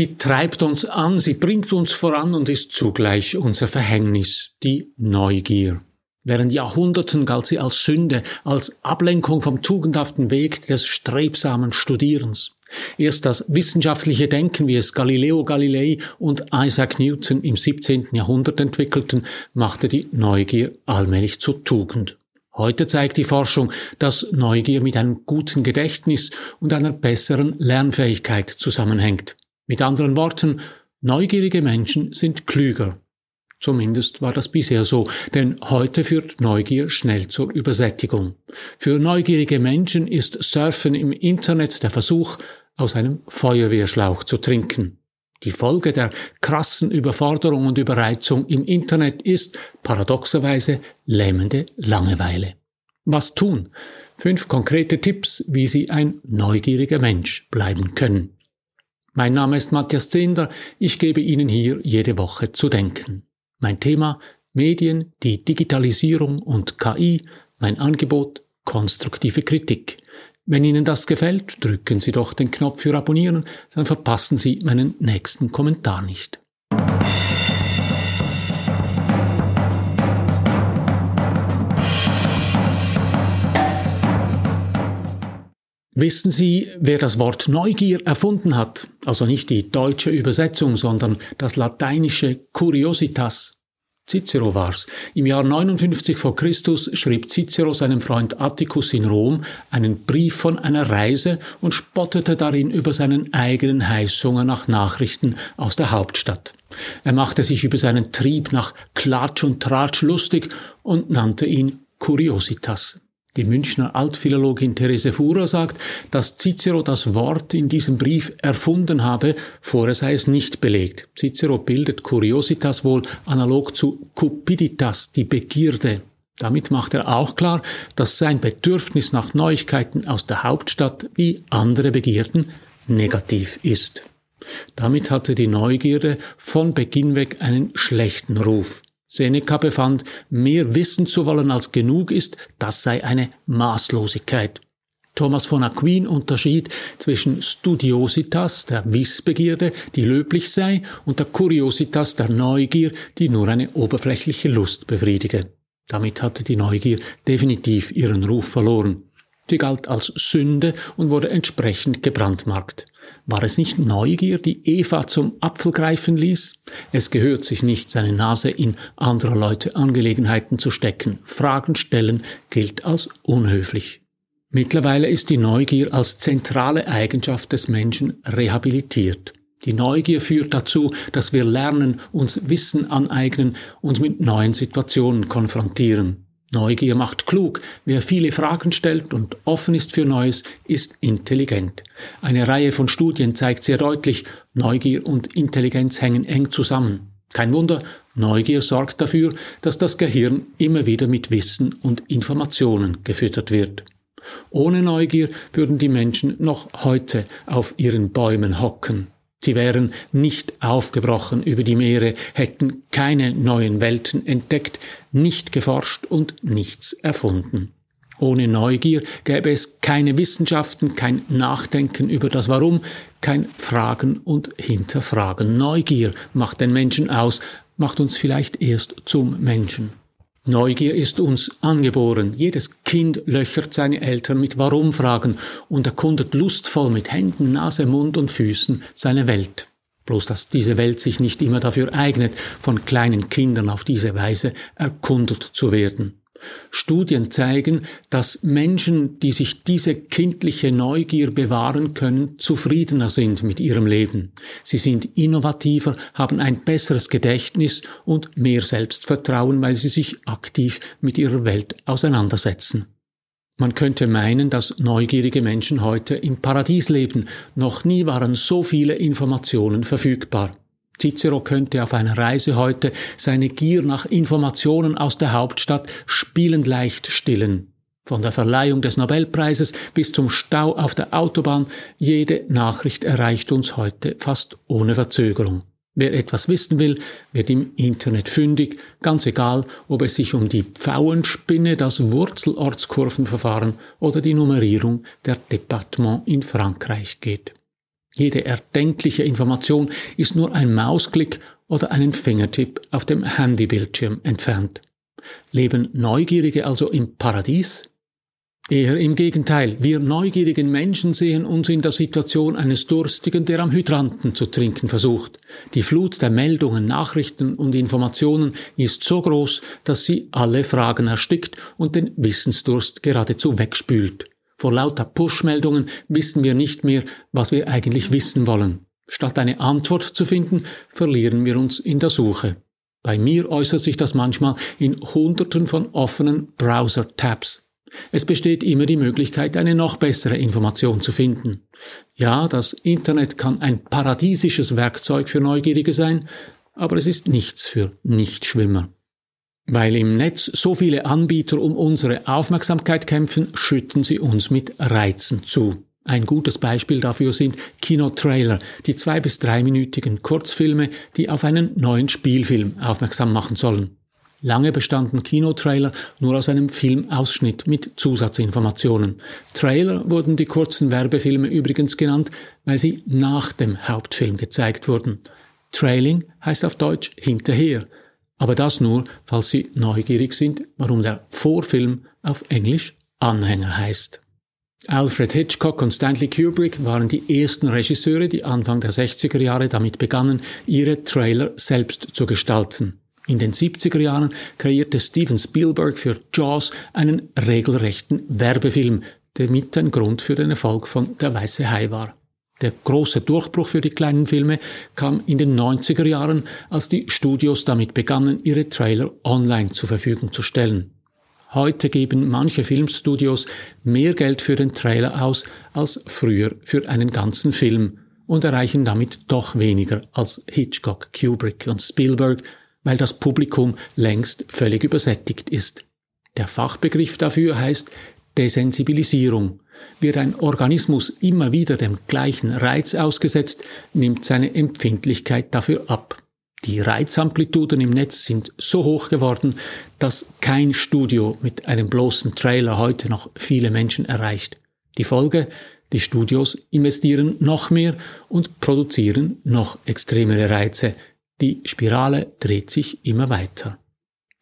Sie treibt uns an, sie bringt uns voran und ist zugleich unser Verhängnis, die Neugier. Während Jahrhunderten galt sie als Sünde, als Ablenkung vom tugendhaften Weg des strebsamen Studierens. Erst das wissenschaftliche Denken, wie es Galileo Galilei und Isaac Newton im 17. Jahrhundert entwickelten, machte die Neugier allmählich zur Tugend. Heute zeigt die Forschung, dass Neugier mit einem guten Gedächtnis und einer besseren Lernfähigkeit zusammenhängt. Mit anderen Worten, neugierige Menschen sind klüger. Zumindest war das bisher so, denn heute führt Neugier schnell zur Übersättigung. Für neugierige Menschen ist Surfen im Internet der Versuch, aus einem Feuerwehrschlauch zu trinken. Die Folge der krassen Überforderung und Überreizung im Internet ist paradoxerweise lähmende Langeweile. Was tun? Fünf konkrete Tipps, wie Sie ein neugieriger Mensch bleiben können. Mein Name ist Matthias Zender, ich gebe Ihnen hier jede Woche zu denken. Mein Thema Medien, die Digitalisierung und KI, mein Angebot konstruktive Kritik. Wenn Ihnen das gefällt, drücken Sie doch den Knopf für Abonnieren, dann verpassen Sie meinen nächsten Kommentar nicht. Wissen Sie, wer das Wort Neugier erfunden hat? Also nicht die deutsche Übersetzung, sondern das lateinische Curiositas. Cicero war's. Im Jahr 59 vor Christus schrieb Cicero seinem Freund Atticus in Rom einen Brief von einer Reise und spottete darin über seinen eigenen Heißhunger nach Nachrichten aus der Hauptstadt. Er machte sich über seinen Trieb nach Klatsch und Tratsch lustig und nannte ihn Curiositas. Die Münchner Altphilologin Therese Fuhrer sagt, dass Cicero das Wort in diesem Brief erfunden habe, vorher sei es nicht belegt. Cicero bildet Curiositas wohl analog zu Cupiditas, die Begierde. Damit macht er auch klar, dass sein Bedürfnis nach Neuigkeiten aus der Hauptstadt wie andere Begierden negativ ist. Damit hatte die Neugierde von Beginn weg einen schlechten Ruf. Seneca befand, mehr wissen zu wollen als genug ist, das sei eine Maßlosigkeit. Thomas von Aquin unterschied zwischen Studiositas, der Wissbegierde, die löblich sei, und der Curiositas, der Neugier, die nur eine oberflächliche Lust befriedige. Damit hatte die Neugier definitiv ihren Ruf verloren. Sie galt als Sünde und wurde entsprechend gebrandmarkt. War es nicht Neugier, die Eva zum Apfel greifen ließ? Es gehört sich nicht, seine Nase in anderer Leute Angelegenheiten zu stecken. Fragen stellen gilt als unhöflich. Mittlerweile ist die Neugier als zentrale Eigenschaft des Menschen rehabilitiert. Die Neugier führt dazu, dass wir lernen, uns Wissen aneignen, uns mit neuen Situationen konfrontieren. Neugier macht klug. Wer viele Fragen stellt und offen ist für Neues, ist intelligent. Eine Reihe von Studien zeigt sehr deutlich, Neugier und Intelligenz hängen eng zusammen. Kein Wunder, Neugier sorgt dafür, dass das Gehirn immer wieder mit Wissen und Informationen gefüttert wird. Ohne Neugier würden die Menschen noch heute auf ihren Bäumen hocken. Sie wären nicht aufgebrochen über die Meere, hätten keine neuen Welten entdeckt, nicht geforscht und nichts erfunden. Ohne Neugier gäbe es keine Wissenschaften, kein Nachdenken über das Warum, kein Fragen und Hinterfragen. Neugier macht den Menschen aus, macht uns vielleicht erst zum Menschen. Neugier ist uns angeboren. Jedes Kind löchert seine Eltern mit Warum-Fragen und erkundet lustvoll mit Händen, Nase, Mund und Füßen seine Welt. Bloß dass diese Welt sich nicht immer dafür eignet, von kleinen Kindern auf diese Weise erkundet zu werden. Studien zeigen, dass Menschen, die sich diese kindliche Neugier bewahren können, zufriedener sind mit ihrem Leben. Sie sind innovativer, haben ein besseres Gedächtnis und mehr Selbstvertrauen, weil sie sich aktiv mit ihrer Welt auseinandersetzen. Man könnte meinen, dass neugierige Menschen heute im Paradies leben. Noch nie waren so viele Informationen verfügbar. Cicero könnte auf einer Reise heute seine Gier nach Informationen aus der Hauptstadt spielend leicht stillen. Von der Verleihung des Nobelpreises bis zum Stau auf der Autobahn, jede Nachricht erreicht uns heute fast ohne Verzögerung. Wer etwas wissen will, wird im Internet fündig, ganz egal, ob es sich um die Pfauenspinne, das Wurzelortskurvenverfahren oder die Nummerierung der Departements in Frankreich geht. Jede erdenkliche Information ist nur ein Mausklick oder einen Fingertipp auf dem Handybildschirm entfernt. Leben Neugierige also im Paradies? Eher im Gegenteil, wir neugierigen Menschen sehen uns in der Situation eines Durstigen, der am Hydranten zu trinken versucht. Die Flut der Meldungen, Nachrichten und Informationen ist so groß, dass sie alle Fragen erstickt und den Wissensdurst geradezu wegspült. Vor lauter Push-Meldungen wissen wir nicht mehr, was wir eigentlich wissen wollen. Statt eine Antwort zu finden, verlieren wir uns in der Suche. Bei mir äußert sich das manchmal in Hunderten von offenen Browser-Tabs. Es besteht immer die Möglichkeit, eine noch bessere Information zu finden. Ja, das Internet kann ein paradiesisches Werkzeug für Neugierige sein, aber es ist nichts für Nichtschwimmer. Weil im Netz so viele Anbieter um unsere Aufmerksamkeit kämpfen, schütten sie uns mit Reizen zu. Ein gutes Beispiel dafür sind Kinotrailer, die zwei bis dreiminütigen Kurzfilme, die auf einen neuen Spielfilm aufmerksam machen sollen. Lange bestanden Kinotrailer nur aus einem Filmausschnitt mit Zusatzinformationen. Trailer wurden die kurzen Werbefilme übrigens genannt, weil sie nach dem Hauptfilm gezeigt wurden. Trailing heißt auf Deutsch hinterher, aber das nur, falls Sie neugierig sind, warum der Vorfilm auf Englisch Anhänger heißt. Alfred Hitchcock und Stanley Kubrick waren die ersten Regisseure, die Anfang der 60er Jahre damit begannen, ihre Trailer selbst zu gestalten. In den 70er Jahren kreierte Steven Spielberg für Jaws einen regelrechten Werbefilm, der mit ein Grund für den Erfolg von Der Weiße Hai war. Der große Durchbruch für die kleinen Filme kam in den 90er Jahren, als die Studios damit begannen, ihre Trailer online zur Verfügung zu stellen. Heute geben manche Filmstudios mehr Geld für den Trailer aus als früher für einen ganzen Film und erreichen damit doch weniger als Hitchcock, Kubrick und Spielberg, weil das Publikum längst völlig übersättigt ist. Der Fachbegriff dafür heißt Desensibilisierung. Wird ein Organismus immer wieder dem gleichen Reiz ausgesetzt, nimmt seine Empfindlichkeit dafür ab. Die Reizamplituden im Netz sind so hoch geworden, dass kein Studio mit einem bloßen Trailer heute noch viele Menschen erreicht. Die Folge, die Studios investieren noch mehr und produzieren noch extremere Reize. Die Spirale dreht sich immer weiter.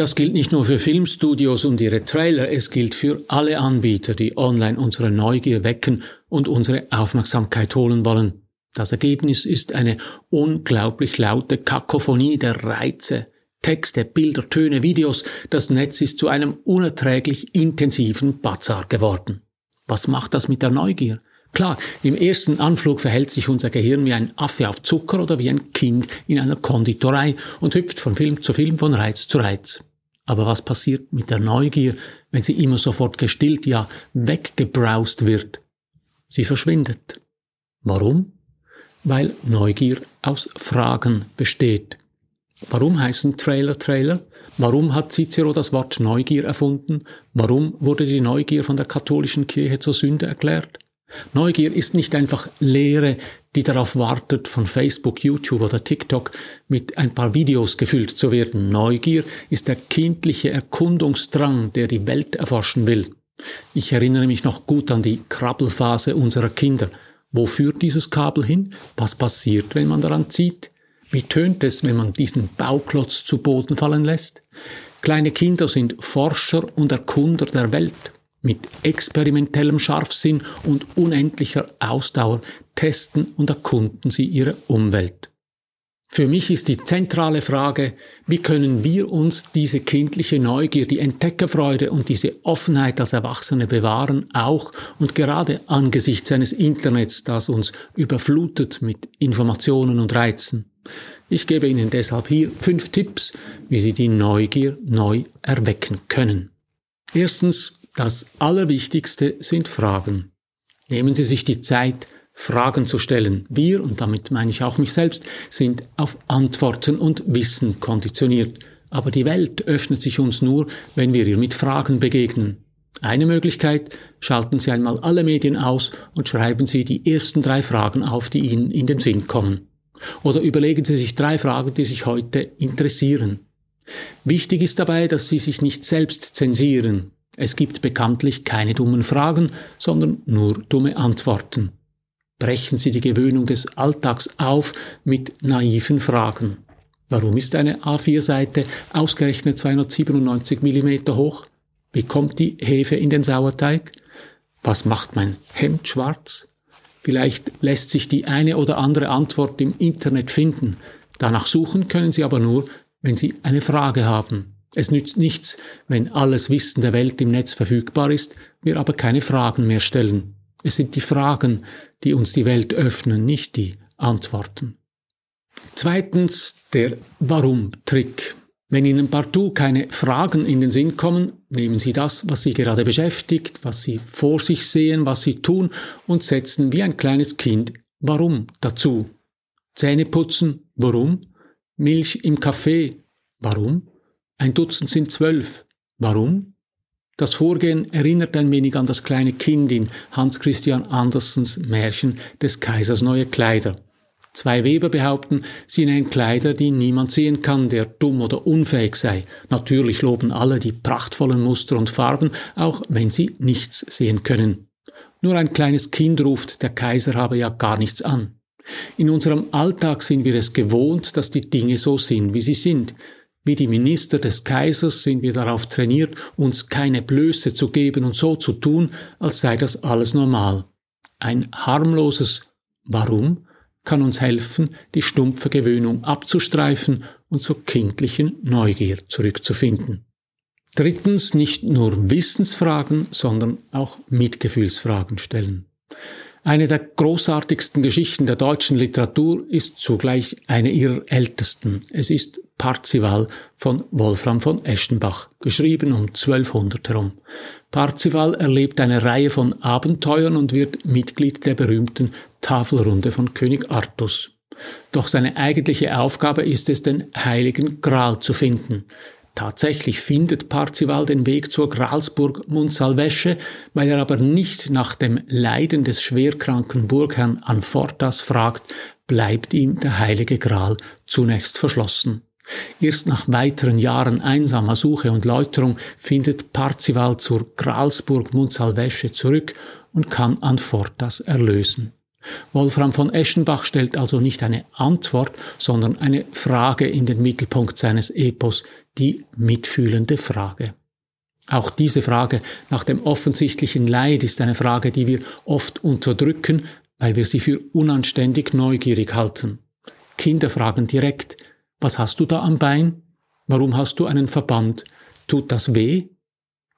Das gilt nicht nur für Filmstudios und ihre Trailer, es gilt für alle Anbieter, die online unsere Neugier wecken und unsere Aufmerksamkeit holen wollen. Das Ergebnis ist eine unglaublich laute Kakophonie der Reize, Texte, Bilder, Töne, Videos. Das Netz ist zu einem unerträglich intensiven Bazar geworden. Was macht das mit der Neugier? Klar, im ersten Anflug verhält sich unser Gehirn wie ein Affe auf Zucker oder wie ein Kind in einer Konditorei und hüpft von Film zu Film, von Reiz zu Reiz. Aber was passiert mit der Neugier, wenn sie immer sofort gestillt, ja weggebraust wird? Sie verschwindet. Warum? weil Neugier aus Fragen besteht. Warum heißen Trailer Trailer? Warum hat Cicero das Wort Neugier erfunden? Warum wurde die Neugier von der katholischen Kirche zur Sünde erklärt? Neugier ist nicht einfach Lehre, die darauf wartet, von Facebook, YouTube oder TikTok mit ein paar Videos gefüllt zu werden. Neugier ist der kindliche Erkundungsdrang, der die Welt erforschen will. Ich erinnere mich noch gut an die Krabbelphase unserer Kinder. Wo führt dieses Kabel hin? Was passiert, wenn man daran zieht? Wie tönt es, wenn man diesen Bauklotz zu Boden fallen lässt? Kleine Kinder sind Forscher und Erkunder der Welt. Mit experimentellem Scharfsinn und unendlicher Ausdauer testen und erkunden sie ihre Umwelt. Für mich ist die zentrale Frage, wie können wir uns diese kindliche Neugier, die Entdeckerfreude und diese Offenheit als Erwachsene bewahren, auch und gerade angesichts eines Internets, das uns überflutet mit Informationen und Reizen. Ich gebe Ihnen deshalb hier fünf Tipps, wie Sie die Neugier neu erwecken können. Erstens, das Allerwichtigste sind Fragen. Nehmen Sie sich die Zeit, Fragen zu stellen. Wir, und damit meine ich auch mich selbst, sind auf Antworten und Wissen konditioniert. Aber die Welt öffnet sich uns nur, wenn wir ihr mit Fragen begegnen. Eine Möglichkeit, schalten Sie einmal alle Medien aus und schreiben Sie die ersten drei Fragen auf, die Ihnen in den Sinn kommen. Oder überlegen Sie sich drei Fragen, die sich heute interessieren. Wichtig ist dabei, dass Sie sich nicht selbst zensieren. Es gibt bekanntlich keine dummen Fragen, sondern nur dumme Antworten. brechen Sie die Gewöhnung des Alltags auf mit naiven Fragen. Warum ist eine A4-Seite ausgerechnet 297 mm hoch? Wie kommt die Hefe in den Sauerteig? Was macht mein Hemd schwarz? Vielleicht lässt sich die eine oder andere Antwort im Internet finden. Danach suchen können Sie aber nur, wenn Sie eine Frage haben. Es nützt nichts, wenn alles Wissen der Welt im Netz verfügbar ist, wir aber keine Fragen mehr stellen. Es sind die Fragen, die uns die Welt öffnen, nicht die Antworten. Zweitens der Warum-Trick. Wenn Ihnen partout keine Fragen in den Sinn kommen, nehmen Sie das, was Sie gerade beschäftigt, was Sie vor sich sehen, was Sie tun und setzen wie ein kleines Kind Warum dazu. Zähne putzen, warum? Milch im Kaffee, warum? Ein Dutzend sind zwölf, warum? Das Vorgehen erinnert ein wenig an das kleine Kind in Hans Christian Andersens Märchen des Kaisers neue Kleider. Zwei Weber behaupten, sie nähen Kleider, die niemand sehen kann, der dumm oder unfähig sei. Natürlich loben alle die prachtvollen Muster und Farben, auch wenn sie nichts sehen können. Nur ein kleines Kind ruft, der Kaiser habe ja gar nichts an. In unserem Alltag sind wir es gewohnt, dass die Dinge so sind, wie sie sind. Wie die Minister des Kaisers sind wir darauf trainiert, uns keine Blöße zu geben und so zu tun, als sei das alles normal. Ein harmloses Warum kann uns helfen, die stumpfe Gewöhnung abzustreifen und zur kindlichen Neugier zurückzufinden. Drittens nicht nur Wissensfragen, sondern auch Mitgefühlsfragen stellen. Eine der großartigsten Geschichten der deutschen Literatur ist zugleich eine ihrer ältesten. Es ist Parzival von Wolfram von Eschenbach, geschrieben um 1200 herum. Parzival erlebt eine Reihe von Abenteuern und wird Mitglied der berühmten Tafelrunde von König Artus. Doch seine eigentliche Aufgabe ist es, den heiligen Gral zu finden. Tatsächlich findet Parzival den Weg zur Gralsburg Munsalvesche, weil er aber nicht nach dem Leiden des schwerkranken Burgherrn Anfortas fragt, bleibt ihm der heilige Gral zunächst verschlossen. Erst nach weiteren Jahren einsamer Suche und Läuterung findet Parzival zur Gralsburg Munsalvesche zurück und kann Anfortas erlösen. Wolfram von Eschenbach stellt also nicht eine Antwort, sondern eine Frage in den Mittelpunkt seines Epos, die mitfühlende Frage. Auch diese Frage nach dem offensichtlichen Leid ist eine Frage, die wir oft unterdrücken, weil wir sie für unanständig neugierig halten. Kinder fragen direkt, was hast du da am Bein? Warum hast du einen Verband? Tut das weh?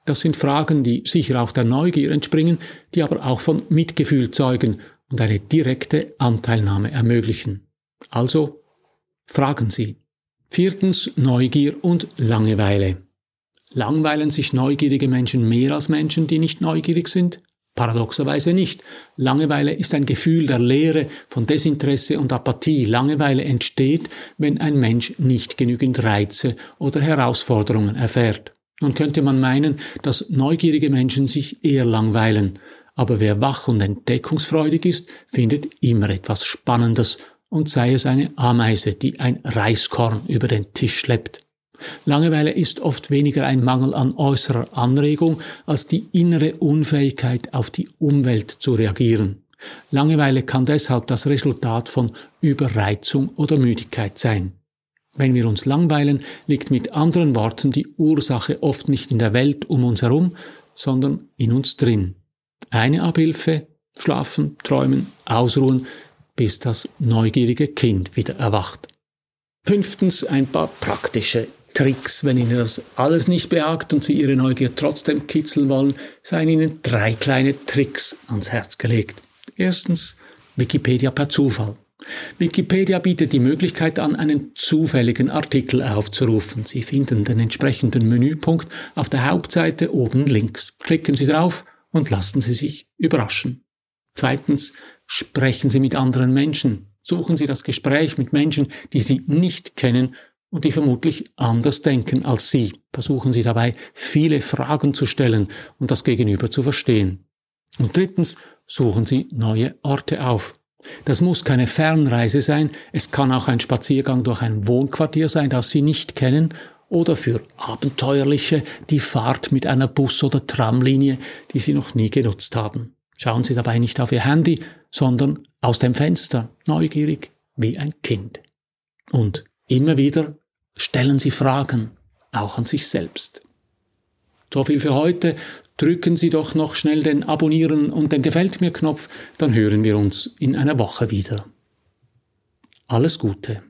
Das sind Fragen, die sicher auch der Neugier entspringen, die aber auch von Mitgefühl zeugen und eine direkte Anteilnahme ermöglichen. Also fragen Sie. Viertens Neugier und Langeweile. Langweilen sich neugierige Menschen mehr als Menschen, die nicht neugierig sind? Paradoxerweise nicht. Langeweile ist ein Gefühl der Leere, von Desinteresse und Apathie. Langeweile entsteht, wenn ein Mensch nicht genügend Reize oder Herausforderungen erfährt. Nun könnte man meinen, dass neugierige Menschen sich eher langweilen. Aber wer wach und entdeckungsfreudig ist, findet immer etwas Spannendes und sei es eine Ameise, die ein Reiskorn über den Tisch schleppt. Langeweile ist oft weniger ein Mangel an äußerer Anregung als die innere Unfähigkeit, auf die Umwelt zu reagieren. Langeweile kann deshalb das Resultat von Überreizung oder Müdigkeit sein. Wenn wir uns langweilen, liegt mit anderen Worten die Ursache oft nicht in der Welt um uns herum, sondern in uns drin. Eine Abhilfe, schlafen, träumen, ausruhen, bis das neugierige Kind wieder erwacht. Fünftens ein paar praktische Tricks. Wenn Ihnen das alles nicht behagt und Sie Ihre Neugier trotzdem kitzeln wollen, seien Ihnen drei kleine Tricks ans Herz gelegt. Erstens Wikipedia per Zufall. Wikipedia bietet die Möglichkeit an, einen zufälligen Artikel aufzurufen. Sie finden den entsprechenden Menüpunkt auf der Hauptseite oben links. Klicken Sie drauf und lassen Sie sich überraschen. Zweitens, sprechen Sie mit anderen Menschen. Suchen Sie das Gespräch mit Menschen, die Sie nicht kennen und die vermutlich anders denken als Sie. Versuchen Sie dabei, viele Fragen zu stellen und das Gegenüber zu verstehen. Und drittens, suchen Sie neue Orte auf. Das muss keine Fernreise sein, es kann auch ein Spaziergang durch ein Wohnquartier sein, das Sie nicht kennen, oder für Abenteuerliche die Fahrt mit einer Bus- oder Tramlinie, die Sie noch nie genutzt haben. Schauen Sie dabei nicht auf Ihr Handy, sondern aus dem Fenster, neugierig wie ein Kind. Und immer wieder stellen Sie Fragen, auch an sich selbst. So viel für heute. Drücken Sie doch noch schnell den Abonnieren und den Gefällt mir Knopf, dann hören wir uns in einer Woche wieder. Alles Gute.